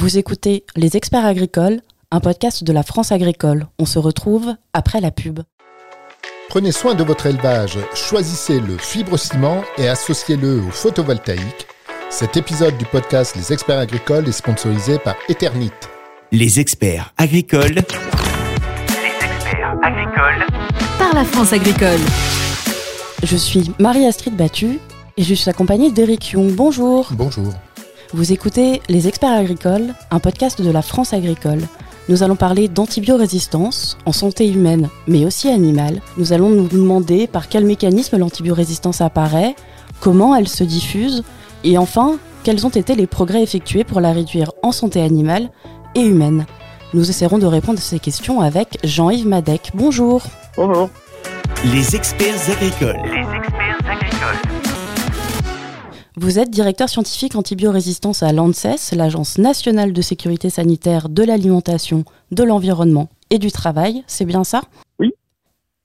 Vous écoutez Les Experts Agricoles, un podcast de la France Agricole. On se retrouve après la pub. Prenez soin de votre élevage, choisissez le fibre-ciment et associez-le au photovoltaïque. Cet épisode du podcast Les Experts Agricoles est sponsorisé par Eternit. Les Experts Agricoles. Les Experts Agricoles. Par la France Agricole. Je suis Marie-Astrid Battu et je suis accompagnée d'Éric Young. Bonjour. Bonjour. Vous écoutez Les Experts Agricoles, un podcast de la France Agricole. Nous allons parler d'antibiorésistance en santé humaine, mais aussi animale. Nous allons nous demander par quel mécanisme l'antibiorésistance apparaît, comment elle se diffuse, et enfin, quels ont été les progrès effectués pour la réduire en santé animale et humaine. Nous essaierons de répondre à ces questions avec Jean-Yves Madec. Bonjour. Bonjour. Les experts agricoles. Les experts agricoles. Vous êtes directeur scientifique antibiorésistance à l'ANSES, l'Agence nationale de sécurité sanitaire de l'alimentation, de l'environnement et du travail, c'est bien ça? Oui.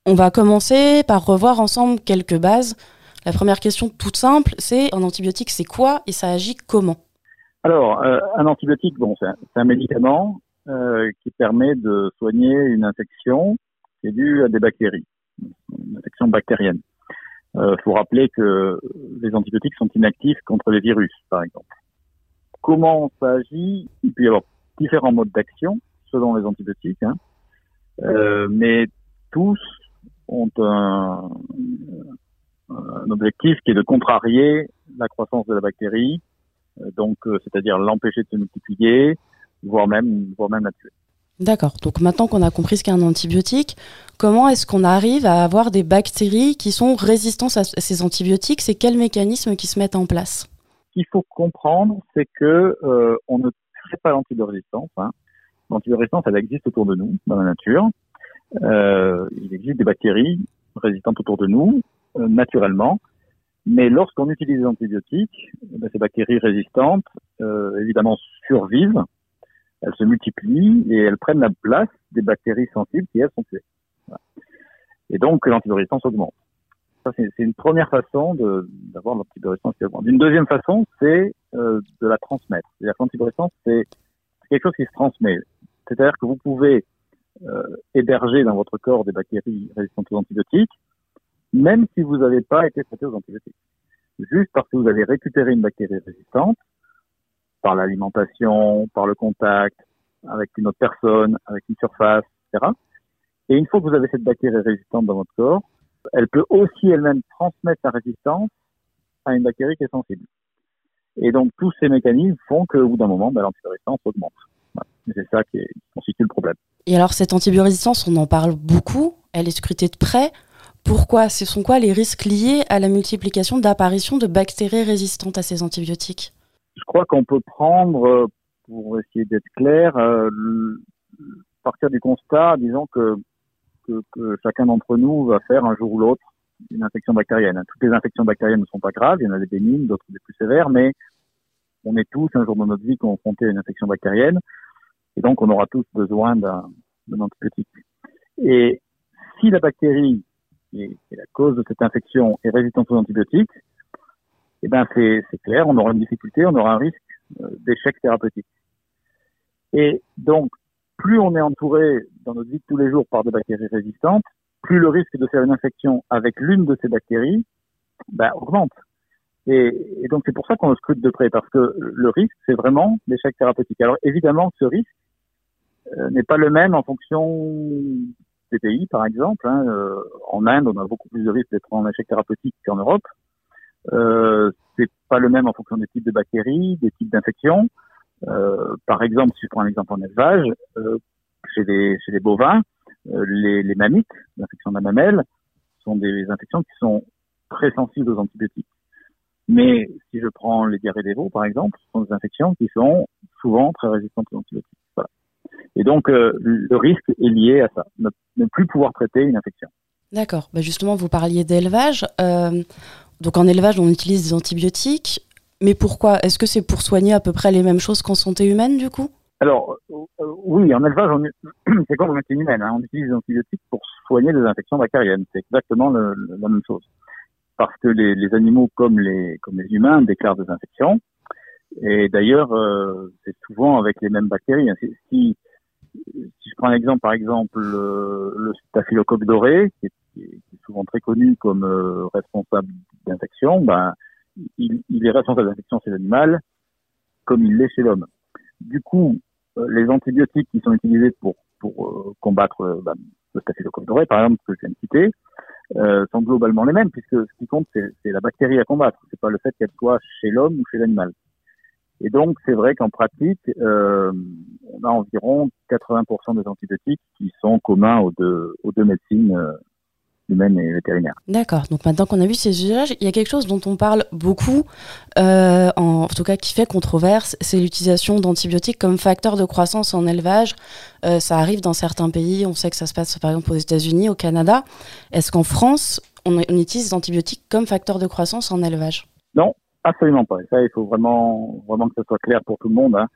On va commencer par revoir ensemble quelques bases. La première question toute simple, c'est un antibiotique, c'est quoi et ça agit comment? Alors, euh, un antibiotique, bon, c'est un, médicament euh, qui permet de soigner une infection qui est due à des bactéries, une infection bactérienne. Il euh, faut rappeler que les antibiotiques sont inactifs contre les virus, par exemple. Comment ça agit Il peut y avoir différents modes d'action selon les antibiotiques, hein. euh, mais tous ont un, un, objectif qui est de contrarier la croissance de la bactérie, euh, donc euh, c'est-à-dire l'empêcher de se multiplier, voire même, voire même la tuer. D'accord. Donc maintenant qu'on a compris ce qu'est un antibiotique, comment est-ce qu'on arrive à avoir des bactéries qui sont résistantes à ces antibiotiques? C'est quels mécanismes qui se mettent en place? Ce qu'il faut comprendre, c'est que euh, on ne crée pas. Hein. L'antibiorésistance, elle existe autour de nous, dans la nature. Euh, il existe des bactéries résistantes autour de nous, euh, naturellement. Mais lorsqu'on utilise des antibiotiques, eh ben, ces bactéries résistantes, évidemment, survivent elles se multiplient et elles prennent la place des bactéries sensibles qui, elles, sont tuées. Et donc, l'antibiorésistance augmente. Ça, c'est une première façon d'avoir l'antibiorésistance qui augmente. Une deuxième façon, c'est euh, de la transmettre. C'est-à-dire que l'antibiorésistance, c'est quelque chose qui se transmet. C'est-à-dire que vous pouvez euh, héberger dans votre corps des bactéries résistantes aux antibiotiques, même si vous n'avez pas été traité aux antibiotiques. Juste parce que vous avez récupéré une bactérie résistante, par l'alimentation, par le contact, avec une autre personne, avec une surface, etc. Et une fois que vous avez cette bactérie résistante dans votre corps, elle peut aussi elle-même transmettre sa résistance à une bactérie qui est sensible. Et donc tous ces mécanismes font qu'au bout d'un moment, ben, l'antibiorésistance augmente. C'est ça qui, constitue le problème. Et alors cette antibiorésistance, on en parle beaucoup, elle est scrutée de près. Pourquoi? Ce sont quoi les risques liés à la multiplication d'apparition de bactéries résistantes à ces antibiotiques? Je crois qu'on peut prendre, euh, pour essayer d'être clair, euh, partir du constat, disons que, que, que chacun d'entre nous va faire un jour ou l'autre une infection bactérienne. Toutes les infections bactériennes ne sont pas graves, il y en a des bénignes, d'autres des plus sévères, mais on est tous un jour dans notre vie confrontés à une infection bactérienne, et donc on aura tous besoin d'un antibiotique. Et si la bactérie qui est, la cause de cette infection est résistante aux antibiotiques, eh ben c'est clair, on aura une difficulté, on aura un risque euh, d'échec thérapeutique. Et donc, plus on est entouré dans notre vie de tous les jours par des bactéries résistantes, plus le risque de faire une infection avec l'une de ces bactéries ben, augmente. Et, donc c'est pour ça qu'on le scrute de près, parce que le risque, c'est vraiment l'échec thérapeutique. Alors évidemment, ce risque euh, n'est pas le même en fonction des pays, par exemple. Hein. Euh, en Inde, on a beaucoup plus de risque d'être en échec thérapeutique qu'en Europe. Euh, c'est pas le même en fonction des types de bactéries, des types d'infections. Euh, par exemple, si je prends un exemple en élevage, euh, chez, les, bovins, les, les mammites, l'infection de la mamelle, sont des infections qui sont très sensibles aux antibiotiques. Mais si je prends les diarrhées des veaux, par exemple, ce sont des infections qui sont souvent très résistantes aux antibiotiques. Et donc, le risque est lié à ça, ne, plus pouvoir traiter une infection. D'accord. Bah justement, vous parliez d'élevage. Donc en élevage, on utilise des antibiotiques. Mais pourquoi? Est-ce que c'est pour soigner à peu près les mêmes choses qu'en santé humaine, du coup? Alors, euh, oui, en élevage, c'est comme en médecine humaine. Hein? on utilise des antibiotiques pour soigner des infections bactériennes. C'est exactement la même chose. Parce que les, animaux, comme les, humains, déclarent des infections. Et d'ailleurs, euh, c'est souvent avec les mêmes bactéries. Hein. Si, je prends un exemple, par exemple, le, le staphylocoque doré, qui est, souvent très connu comme euh, responsable d'infection, ben, il, est responsable d'infection chez l'animal comme il l'est chez l'homme. Du coup, euh, les antibiotiques qui sont utilisés pour, pour combattre ben, le staphylocoque par exemple, que je viens de citer, euh, sont globalement les mêmes, puisque ce qui compte, c'est la bactérie à combattre. C'est pas le fait qu'elle soit chez l'homme ou chez l'animal. Et donc, c'est vrai qu'en pratique, euh, on a environ 80% des antibiotiques qui sont communs aux deux, aux deux médecines euh, humaines et vétérinaires. D'accord. Donc maintenant qu'on a vu ces usages, il y a quelque chose dont on parle beaucoup, euh, en, tout cas qui fait controverse, c'est l'utilisation d'antibiotiques comme facteur de croissance en élevage. Euh, ça arrive dans certains pays, on sait que ça se passe par exemple aux États-Unis, au Canada. Est-ce qu'en France, on, on utilise des antibiotiques comme facteur de croissance en élevage? Non, Absolument pas. Et ça, il faut vraiment, vraiment que ce soit clair pour tout le monde. Hein.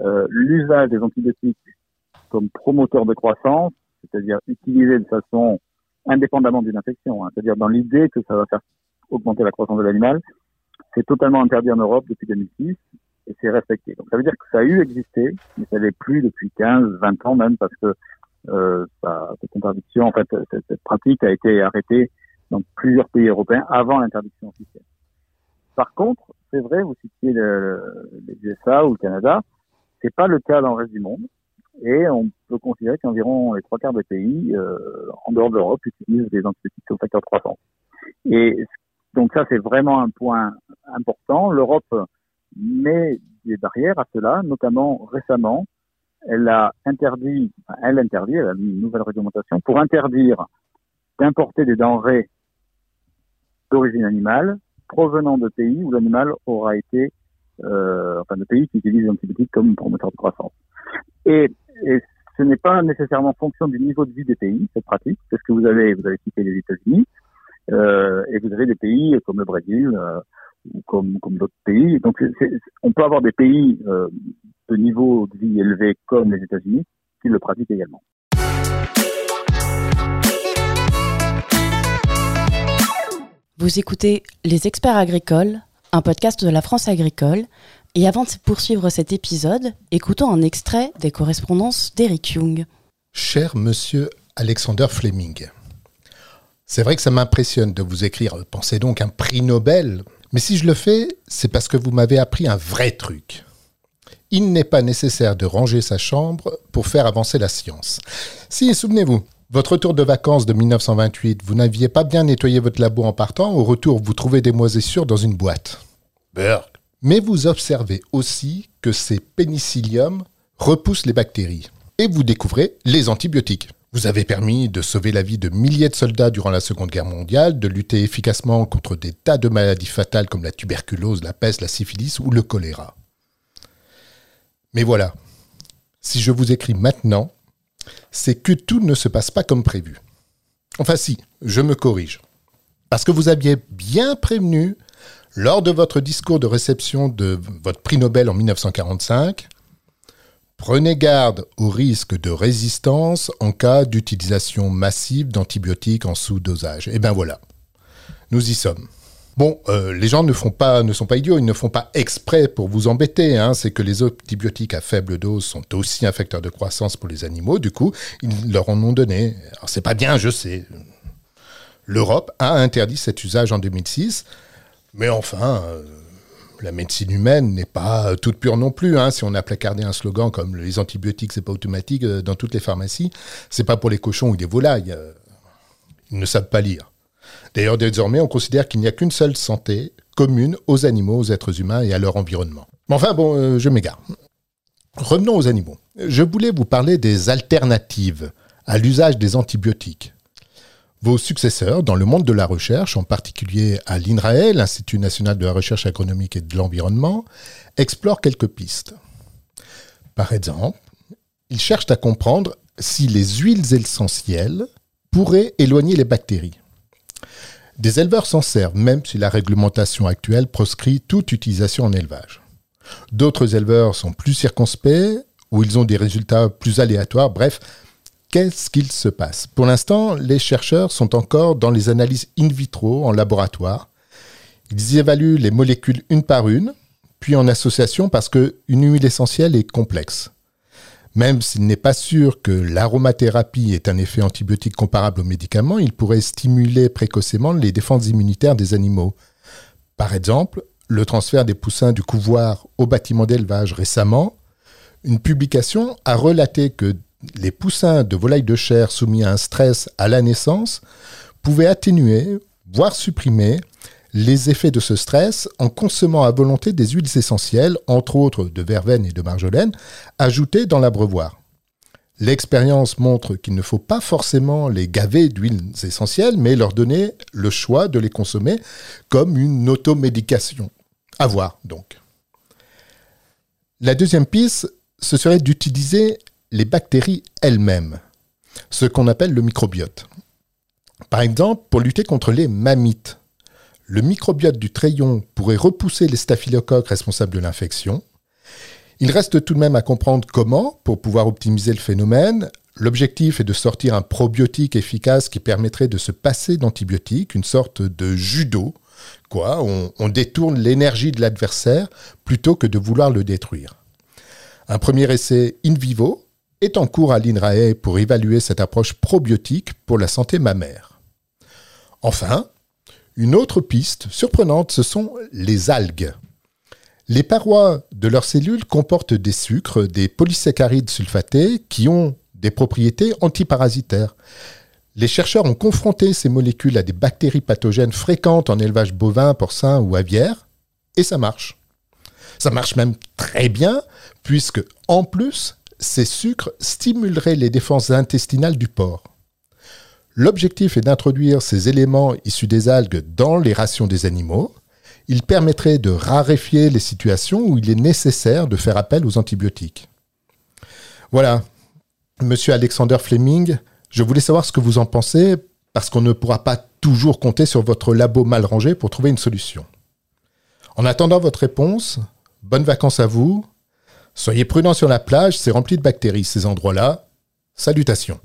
Euh, L'usage des antibiotiques comme promoteur de croissance, c'est-à-dire utilisé de façon indépendamment d'une infection, hein, c'est-à-dire dans l'idée que ça va faire augmenter la croissance de l'animal, c'est totalement interdit en Europe depuis 2006 et c'est respecté. Donc ça veut dire que ça a eu existé, mais ça n'est plus depuis 15, 20 ans même parce que euh, ça, cette interdiction, en fait, cette, cette pratique a été arrêtée dans plusieurs pays européens avant l'interdiction officielle. Par contre, c'est vrai, vous citiez les USA ou le Canada, c'est pas le cas dans le reste du monde. Et on peut considérer qu'environ les trois quarts des pays euh, en dehors de l'Europe utilisent des antibiotiques au facteur de croissance. Et donc ça, c'est vraiment un point important. L'Europe met des barrières à cela, notamment récemment, elle a interdit, elle interdit, elle a mis une nouvelle réglementation pour interdire d'importer des denrées d'origine animale provenant de pays où l'animal aura été, euh, enfin de pays qui utilisent les antibiotiques comme promoteur de croissance. Et, ce n'est pas nécessairement fonction du niveau de vie des pays, cette pratique, parce que vous avez, vous avez cité les États-Unis, euh, et vous avez des pays comme le Brésil, euh, ou comme, comme d'autres pays. Donc, on peut avoir des pays euh, de niveau de vie élevé comme les États-Unis qui le pratiquent également. Vous écoutez Les Experts Agricoles, un podcast de la France agricole. Et avant de poursuivre cet épisode, écoutons un extrait des correspondances d'Eric Young. Cher monsieur Alexander Fleming, c'est vrai que ça m'impressionne de vous écrire Pensez donc un prix Nobel, mais si je le fais, c'est parce que vous m'avez appris un vrai truc. Il n'est pas nécessaire de ranger sa chambre pour faire avancer la science. Si, souvenez-vous, votre retour de vacances de 1928, vous n'aviez pas bien nettoyé votre labo en partant. Au retour, vous trouvez des moisissures dans une boîte. Berk. Mais vous observez aussi que ces pénicilliums repoussent les bactéries. Et vous découvrez les antibiotiques. Vous avez permis de sauver la vie de milliers de soldats durant la Seconde Guerre mondiale, de lutter efficacement contre des tas de maladies fatales comme la tuberculose, la peste, la syphilis ou le choléra. Mais voilà, si je vous écris maintenant, c'est que tout ne se passe pas comme prévu. Enfin si, je me corrige. Parce que vous aviez bien prévenu, lors de votre discours de réception de votre prix Nobel en 1945, prenez garde au risque de résistance en cas d'utilisation massive d'antibiotiques en sous-dosage. Et bien voilà, nous y sommes. Bon, euh, les gens ne sont pas idiots, ils ne font pas exprès pour vous embêter. Hein. C'est que les antibiotiques à faible dose sont aussi un facteur de croissance pour les animaux. Du coup, ils leur en ont donné. Alors, c'est pas bien, je sais. L'Europe a interdit cet usage en 2006. Mais enfin, euh, la médecine humaine n'est pas toute pure non plus. Hein. Si on a placardé un slogan comme les antibiotiques, c'est pas automatique euh, dans toutes les pharmacies, c'est pas pour les cochons ou les volailles. Ils ne savent pas lire. D'ailleurs, désormais, on considère qu'il n'y a qu'une seule santé commune aux animaux, aux êtres humains et à leur environnement. Mais enfin, bon, euh, je m'égare. Revenons aux animaux. Je voulais vous parler des alternatives à l'usage des antibiotiques. Vos successeurs dans le monde de la recherche, en particulier à l'INRAE, l'Institut national de la recherche agronomique et de l'environnement, explorent quelques pistes. Par exemple, ils cherchent à comprendre si les huiles essentielles pourraient éloigner les bactéries. Des éleveurs s'en servent, même si la réglementation actuelle proscrit toute utilisation en élevage. D'autres éleveurs sont plus circonspects, ou ils ont des résultats plus aléatoires. Bref, qu'est-ce qu'il se passe? Pour l'instant, les chercheurs sont encore dans les analyses in vitro en laboratoire. Ils évaluent les molécules une par une puis en association parce qu'une huile essentielle est complexe. Même s'il n'est pas sûr que l'aromathérapie ait un effet antibiotique comparable aux médicaments, il pourrait stimuler précocement les défenses immunitaires des animaux. Par exemple, le transfert des poussins du couvoir au bâtiment d'élevage récemment, une publication a relaté que les poussins de volailles de chair soumis à un stress à la naissance pouvaient atténuer, voire supprimer, les effets de ce stress en consommant à volonté des huiles essentielles, entre autres de verveine et de marjolaine, ajoutées dans l'abreuvoir. L'expérience montre qu'il ne faut pas forcément les gaver d'huiles essentielles, mais leur donner le choix de les consommer comme une automédication. À voir donc. La deuxième piste, ce serait d'utiliser les bactéries elles-mêmes, ce qu'on appelle le microbiote. Par exemple, pour lutter contre les mammites, le microbiote du trayon pourrait repousser les staphylocoques responsables de l'infection. Il reste tout de même à comprendre comment pour pouvoir optimiser le phénomène. L'objectif est de sortir un probiotique efficace qui permettrait de se passer d'antibiotiques, une sorte de judo. Quoi, on, on détourne l'énergie de l'adversaire plutôt que de vouloir le détruire. Un premier essai in vivo est en cours à l'INRAE pour évaluer cette approche probiotique pour la santé mammaire. Enfin, une autre piste surprenante, ce sont les algues. Les parois de leurs cellules comportent des sucres, des polysaccharides sulfatés qui ont des propriétés antiparasitaires. Les chercheurs ont confronté ces molécules à des bactéries pathogènes fréquentes en élevage bovin, porcin ou aviaire, et ça marche. Ça marche même très bien, puisque en plus, ces sucres stimuleraient les défenses intestinales du porc. L'objectif est d'introduire ces éléments issus des algues dans les rations des animaux. Il permettrait de raréfier les situations où il est nécessaire de faire appel aux antibiotiques. Voilà, Monsieur Alexander Fleming, je voulais savoir ce que vous en pensez, parce qu'on ne pourra pas toujours compter sur votre labo mal rangé pour trouver une solution. En attendant votre réponse, bonnes vacances à vous. Soyez prudents sur la plage, c'est rempli de bactéries ces endroits-là. Salutations.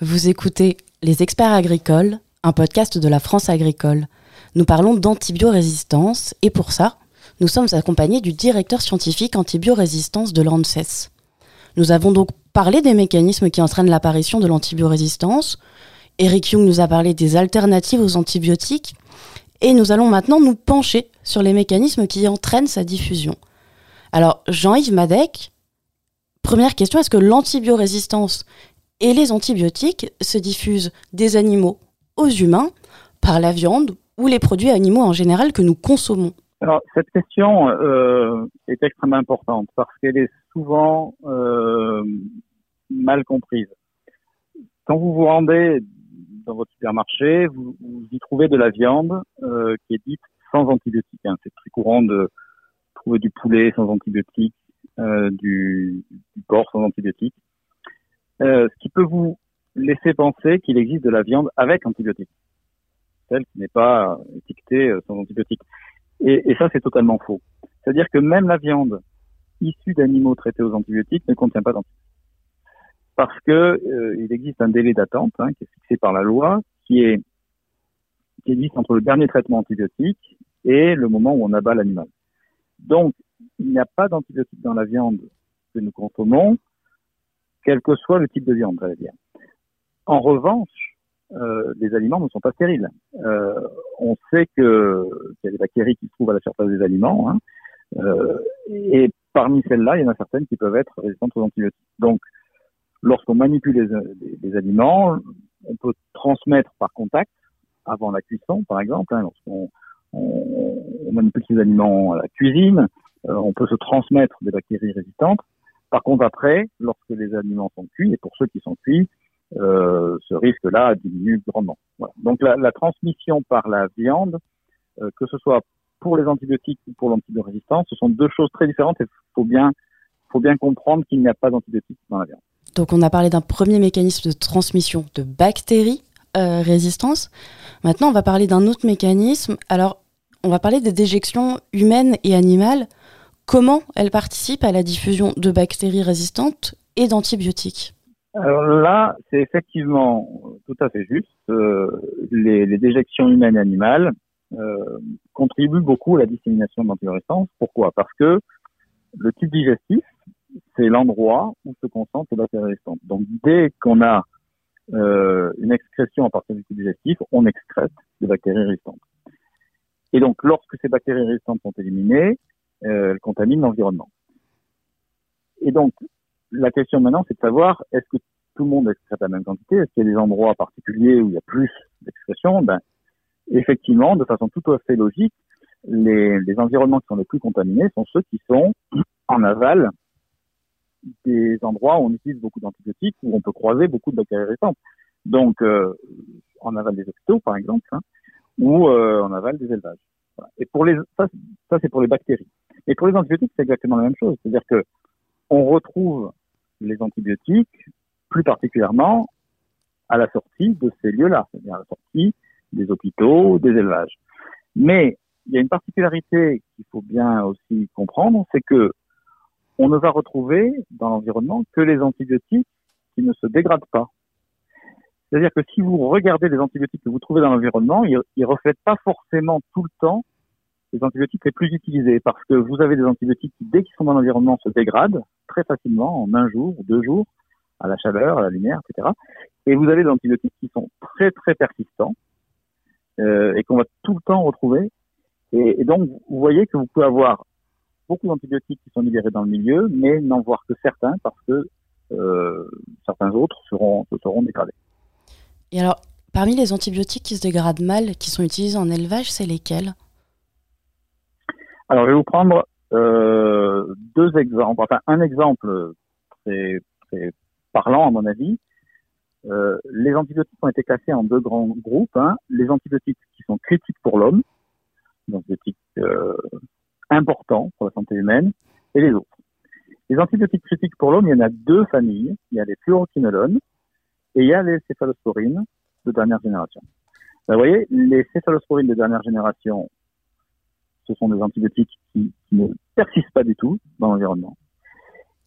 Vous écoutez Les experts agricoles, un podcast de la France agricole. Nous parlons d'antibiorésistance et pour ça, nous sommes accompagnés du directeur scientifique antibiorésistance de l'ANSES. Nous avons donc parlé des mécanismes qui entraînent l'apparition de l'antibiorésistance. Eric Young nous a parlé des alternatives aux antibiotiques. Et nous allons maintenant nous pencher sur les mécanismes qui entraînent sa diffusion. Alors, Jean-Yves Madec, première question, est-ce que l'antibiorésistance et les antibiotiques se diffusent des animaux aux humains par la viande ou les produits animaux en général que nous consommons? Alors, cette question euh, est extrêmement importante parce qu'elle est souvent euh, mal comprise. Quand vous vous rendez dans votre supermarché, vous, y trouvez de la viande euh, qui est dite sans antibiotiques. Hein. C'est très courant de trouver du poulet sans antibiotiques, euh, du, porc sans antibiotiques. Euh, ce qui peut vous laisser penser qu'il existe de la viande avec antibiotiques, celle qui n'est pas étiquetée euh, sans antibiotiques. Et, ça, c'est totalement faux. C'est-à-dire que même la viande issue d'animaux traités aux antibiotiques ne contient pas d'antibiotiques. Parce que il existe un délai d'attente hein, qui est fixé par la loi, qui est qui existe entre le dernier traitement antibiotique et le moment où on abat l'animal. Donc, il n'y a pas d'antibiotiques dans la viande que nous consommons, quel que soit le type de viande, j'allais dire. En revanche, euh, les aliments ne sont pas stériles. Euh, on sait qu'il y a des bactéries qui se trouvent à la surface des aliments, hein, euh, et parmi celles-là, il y en a certaines qui peuvent être résistantes aux antibiotiques. Donc, lorsqu'on manipule les, aliments, on peut transmettre par contact avant la cuisson, par exemple. Hein, lorsqu'on on, manipule ces aliments à la cuisine, euh, on peut se transmettre des bactéries résistantes. Par contre, après, lorsque les aliments sont cuits, et pour ceux qui sont cuits, euh, ce risque-là diminue grandement. Donc la, transmission par la viande, euh, que ce soit pour les antibiotiques ou pour l'antibiorésistance, ce sont deux choses très différentes et il faut faut bien comprendre qu'il n'y a pas d'antibiotiques dans la viande. Donc on a parlé d'un premier mécanisme de transmission de bactéries euh, résistance. Maintenant, on va parler d'un autre mécanisme. Alors, on va parler des déjections humaines et animales comment elles participent à la diffusion de bactéries résistantes et d'antibiotiques Alors là, c'est effectivement tout à fait juste. Euh, les, déjections humaines et animales euh, contribue beaucoup à la dissémination de l'antivirestance. Pourquoi? Parce que le tube digestif, c'est l'endroit où se concentrent les bactéries restantes. Donc dès qu'on a euh, une excrétion à partir du tube digestif, on excrète des bactéries restantes. Et donc lorsque ces bactéries restantes sont éliminées, euh, elles contaminent l'environnement. Et donc la question maintenant, c'est de savoir est-ce que tout le monde excrète la même quantité? Est-ce qu'il y a des endroits particuliers où il y a plus d'excrétion? Ben, Effectivement, de façon tout à fait logique, les, les environnements qui sont les plus contaminés sont ceux qui sont en aval des endroits où on utilise beaucoup d'antibiotiques, où on peut croiser beaucoup de bactéries récentes. Donc, euh, aval des hôpitaux, par exemple, hein, ou euh, aval des élevages. Et pour les, ça, ça c'est pour les bactéries. Et pour les antibiotiques, c'est exactement la même chose. C'est-à-dire que on retrouve les antibiotiques, plus particulièrement à la sortie de ces lieux-là, c'est-à-dire à la sortie des hôpitaux, des élevages. Mais il y a une particularité qu'il faut bien aussi comprendre, c'est que on ne va retrouver dans l'environnement que les antibiotiques qui ne se dégradent pas. C'est-à-dire que si vous regardez les antibiotiques que vous trouvez dans l'environnement, ils ne reflètent pas forcément tout le temps les antibiotiques les plus utilisés, parce que vous avez des antibiotiques qui, dès qu'ils sont dans l'environnement, se dégradent très facilement en un jour, deux jours, à la chaleur, à la lumière, etc. Et vous avez des antibiotiques qui sont très très persistants euh, et qu'on va tout le temps retrouver. Et, et donc, vous voyez que vous pouvez avoir beaucoup d'antibiotiques qui sont libérés dans le milieu, mais n'en voir que certains parce que euh, certains autres seront, seront dégradés. Et alors, parmi les antibiotiques qui se dégradent mal, qui sont utilisés en élevage, c'est lesquels? Alors, je vais vous prendre euh, deux exemples. Enfin, un exemple très, très parlant, à mon avis. Euh, les antibiotiques ont été classés en deux grands groupes. Hein. Les antibiotiques qui sont critiques pour l'homme, antibiotiques euh, importants pour la santé humaine, et les autres. Les antibiotiques critiques pour l'homme, il y en a deux familles. Il y a les fluoroquinolones et il y a les céphalosporines de dernière génération. Ben, vous voyez, les céphalosporines de dernière génération, ce sont des antibiotiques qui, ne persistent pas du tout dans l'environnement.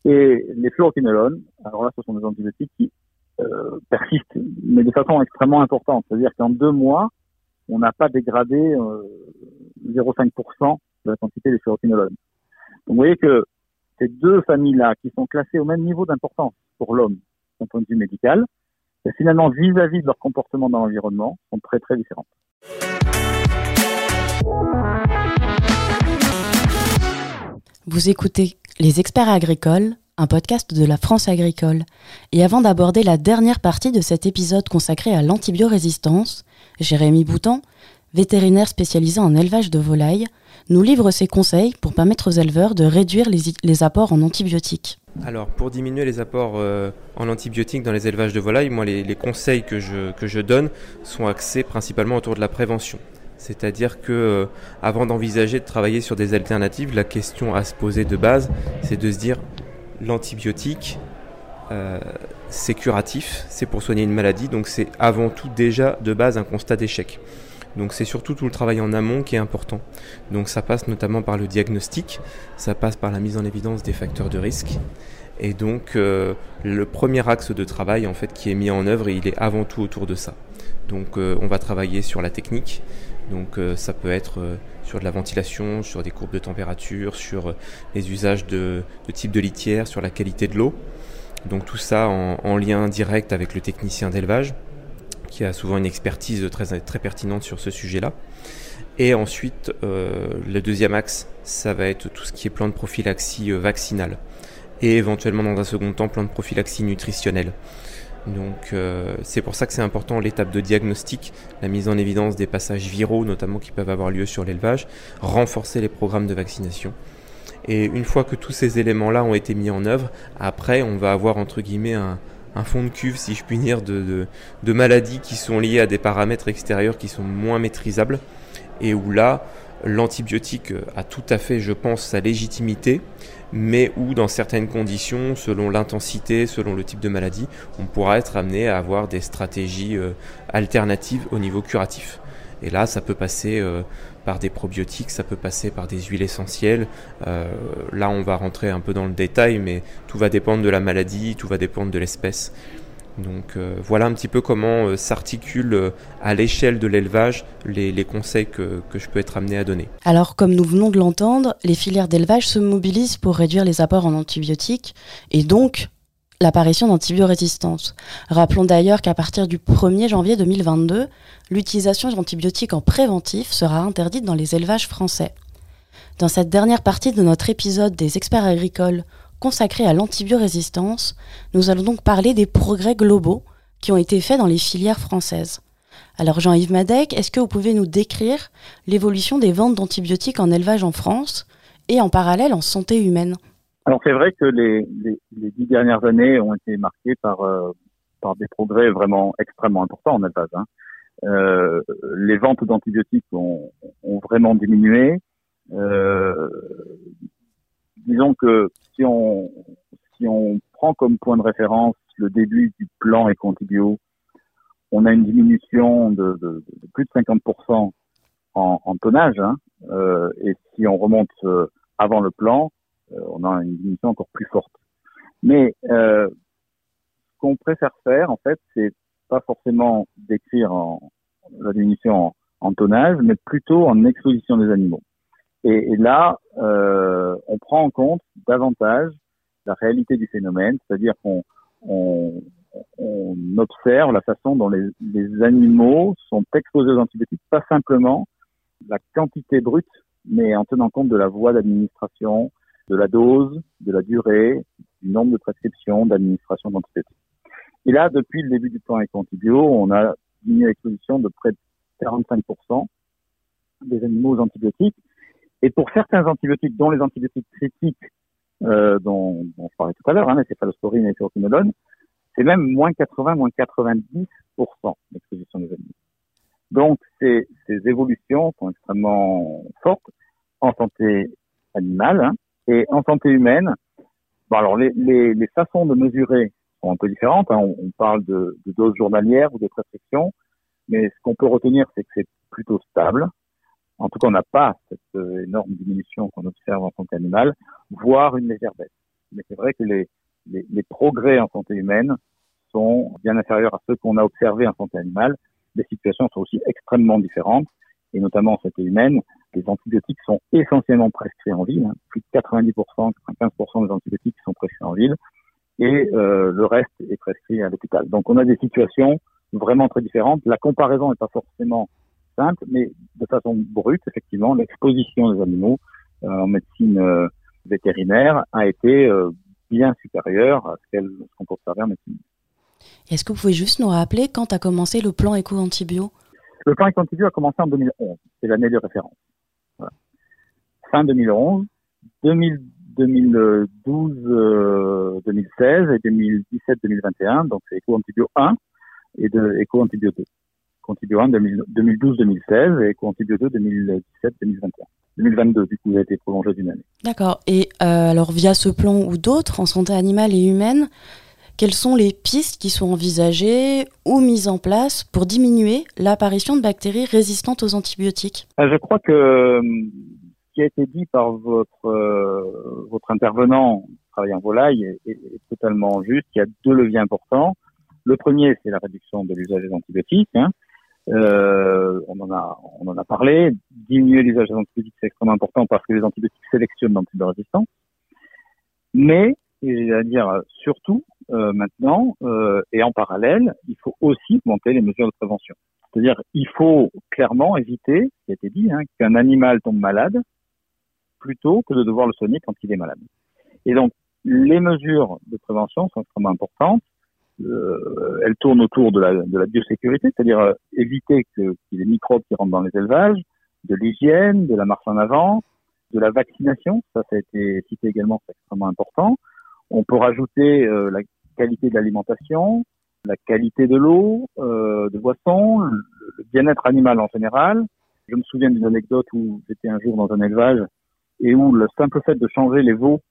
Et les fluoroquinolones, alors là, ce sont des antibiotiques qui euh, persistent, mais de façon extrêmement importante. C'est-à-dire qu'en deux mois, on n'a pas dégradé euh, 0,5% de la quantité des. Donc vous voyez que ces deux familles-là, qui sont classées au même niveau d'importance pour l'homme, d'un point de vue médical, et finalement vis-à-vis -vis de leur comportement dans l'environnement, sont très très différentes. Vous écoutez Les experts agricoles, un podcast de la France agricole. Et avant d'aborder la dernière partie de cet épisode consacré à l'antibiorésistance, Jérémy Boutan, vétérinaire spécialisé en élevage de volailles, nous livre ses conseils pour permettre aux éleveurs de réduire les, apports en antibiotiques. Alors, pour diminuer les apports euh, en antibiotiques dans les élevages de volailles, moi, les, conseils que je, que je donne sont axés principalement autour de la prévention. C'est-à-dire que, euh, avant d'envisager de travailler sur des alternatives, la question à se poser de base, c'est de se dire l'antibiotique, euh, c'est curatif, c'est pour soigner une maladie, donc c'est avant tout déjà de base un constat d'échec. Donc c'est surtout tout le travail en amont qui est important. Donc ça passe notamment par le diagnostic, ça passe par la mise en évidence des facteurs de risque. Et donc euh, le premier axe de travail en fait qui est mis en œuvre, il est avant tout autour de ça. Donc euh, on va travailler sur la technique. Donc euh, ça peut être sur de la ventilation, sur des courbes de température, sur les usages de, de type de litière, sur la qualité de l'eau. Donc tout ça en, lien direct avec le technicien d'élevage qui a souvent une expertise très, pertinente sur ce sujet-là. Et ensuite, euh, le deuxième axe, ça va être tout ce qui est plan de prophylaxie euh, vaccinale. Et éventuellement, dans un second temps, plan de prophylaxie nutritionnelle. Donc euh, c'est pour ça que c'est important l'étape de diagnostic, la mise en évidence des passages viraux notamment qui peuvent avoir lieu sur l'élevage, renforcer les programmes de vaccination. Et une fois que tous ces éléments-là ont été mis en œuvre, après on va avoir entre guillemets un, un fond de cuve, si je puis dire, de, maladies qui sont liées à des paramètres extérieurs qui sont moins maîtrisables et où là, l'antibiotique a tout à fait, je pense, sa légitimité, mais où dans certaines conditions, selon l'intensité, selon le type de maladie, on pourra être amené à avoir des stratégies euh, alternatives au niveau curatif. Et là, ça peut passer euh, par des probiotiques, ça peut passer par des huiles essentielles. Euh, là, on va rentrer un peu dans le détail, mais tout va dépendre de la maladie, tout va dépendre de l'espèce. Donc voilà un petit peu comment s'articulent à l'échelle de l'élevage les, les, conseils que, que je peux être amené à donner. Alors comme nous venons de l'entendre, les filières d'élevage se mobilisent pour réduire les apports en antibiotiques et donc l'apparition d'antibiorésistance. Rappelons d'ailleurs qu'à partir du 1er janvier 2022, l'utilisation d'antibiotiques en préventif sera interdite dans les élevages français. Dans cette dernière partie de notre épisode des experts agricoles consacré à l'antibiorésistance, nous allons donc parler des progrès globaux qui ont été faits dans les filières françaises. Alors Jean-Yves Madec, est-ce que vous pouvez nous décrire l'évolution des ventes d'antibiotiques en élevage en France et en parallèle en santé humaine? Alors c'est vrai que les, les, les, dix dernières années ont été marquées par, euh, par des progrès vraiment extrêmement importants en élevage. Hein. Euh, les ventes d'antibiotiques ont, ont, vraiment diminué. Euh, disons que si on, si on prend comme point de référence le début du plan Econtibio, on a une diminution de, de, de plus de 50% en, en tonnage. Hein. Euh, et si on remonte euh, avant le plan, on a une diminution encore plus forte. Mais euh, ce qu'on préfère faire, en fait, c'est pas forcément décrire la diminution en, tonnage, mais plutôt en exposition des animaux. Et, là, euh, on prend en compte davantage la réalité du phénomène, c'est-à-dire qu'on on, on, observe la façon dont les, animaux sont exposés aux antibiotiques, pas simplement la quantité brute, mais en tenant compte de la voie d'administration, de la dose, de la durée, du nombre de prescriptions, d'administration d'antibiotiques. Et là, depuis le début du plan Econtibio, on a diminué l'exposition de près de 45% des animaux aux antibiotiques. Et pour certains antibiotiques, dont les antibiotiques critiques, euh, dont, je parlais tout à l'heure, hein, les céphalosporines et les furoquinolones, c'est même moins 80, moins 90% d'exposition des animaux. Donc, ces, ces évolutions sont extrêmement fortes en santé animale, hein, et en santé humaine, bon alors les, façons de mesurer sont un peu différentes. Hein. On, parle de, doses journalières ou de prescriptions, mais ce qu'on peut retenir, c'est que c'est plutôt stable. En tout cas, on n'a pas cette euh, énorme diminution qu'on observe en santé animale, voire une légère baisse. Mais c'est vrai que les, progrès en santé humaine sont bien inférieurs à ceux qu'on a observés en santé animale. Les situations sont aussi extrêmement différentes, et notamment en santé humaine, les antibiotiques sont essentiellement prescrits en ville. Hein. Plus de 90%, 95% des antibiotiques sont prescrits en ville et euh, le reste est prescrit à l'hôpital. Donc on a des situations vraiment très différentes. La comparaison n'est pas forcément simple, mais de façon brute, effectivement, l'exposition des animaux euh, en médecine euh, vétérinaire a été bien supérieure à ce qu'on peut observer en médecine. Est-ce que vous pouvez juste nous rappeler quand a commencé le plan éco-antibio? Le plan éco-antibio a commencé en 2011, c'est l'année de référence fin 2011, 2012, 2016 et 2017, 2021. Donc c'est Eco Antibio 1 et de Eco Antibio 2. Antibio 1 2012, 2016 et Eco Antibio 2 2017, 2021. 2022, du coup, a été prolongé d'une année. D'accord. Et euh, alors, via ce plan ou d'autres, en santé animale et humaine, quelles sont les pistes qui sont envisagées ou mises en place pour diminuer l'apparition de bactéries résistantes aux antibiotiques euh, Je crois que qui a été dit par votre euh, intervenant travaillant volaille est, totalement juste. Il y a deux leviers importants. Le premier, c'est la réduction de l'usage des antibiotiques. Hein. Euh, on en a parlé. Diminuer l'usage des antibiotiques, c'est extrêmement important parce que les antibiotiques sélectionnent l'antibiorésistance. Mais, et à dire surtout euh, maintenant et en parallèle, il faut aussi monter les mesures de prévention. C'est-à-dire, il faut clairement éviter, ce qui a été dit, hein, qu'un animal tombe malade plutôt que de devoir le soigner quand il est malade. Et donc, les mesures de prévention sont extrêmement importantes. Euh, elles tournent autour de la, biosécurité, c'est-à-dire euh, éviter que, des microbes qui rentrent dans les élevages, de l'hygiène, de la marche en avant, de la vaccination, ça, ça a été cité également, c'est extrêmement important. On peut rajouter euh, la qualité de l'alimentation, la qualité de l'eau, de boisson, le, le bien-être animal en général. Je me souviens d'une anecdote où j'étais un jour dans un élevage et où le simple fait de changer les veaux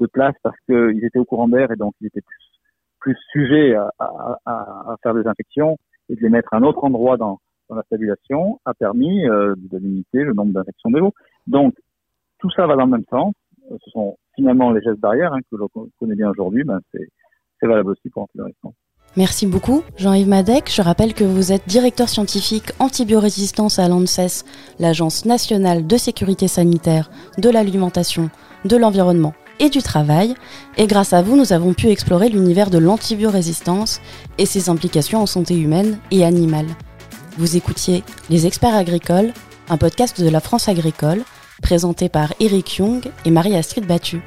de place parce qu'ils étaient au courant d'air et donc ils étaient plus, plus sujets à, à, à, faire des infections et de les mettre à un autre endroit dans, dans la stabilisation a permis euh, de limiter le nombre d'infections des veaux. Donc tout ça va dans le même sens. Ce sont finalement les gestes barrières hein, que l'on connaît bien aujourd'hui. Ben, c'est valable aussi pour l'antivirus. Merci beaucoup, Jean-Yves Madec. Je rappelle que vous êtes directeur scientifique antibiorésistance à l'ANSES, l'Agence nationale de sécurité sanitaire, de l'alimentation, de l'environnement et du travail. Et grâce à vous, nous avons pu explorer l'univers de l'antibiorésistance et ses implications en santé humaine et animale. Vous écoutiez Les experts agricoles, un podcast de la France agricole, présenté par Eric Young et Marie-Astrid Battu.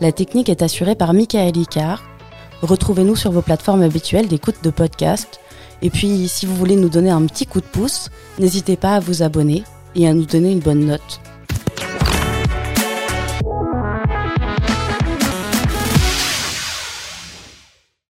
La technique est assurée par Michael Icard. Retrouvez-nous sur vos plateformes habituelles d'écoute de podcast. Et puis, si vous voulez nous donner un petit coup de pouce, n'hésitez pas à vous abonner et à nous donner une bonne note.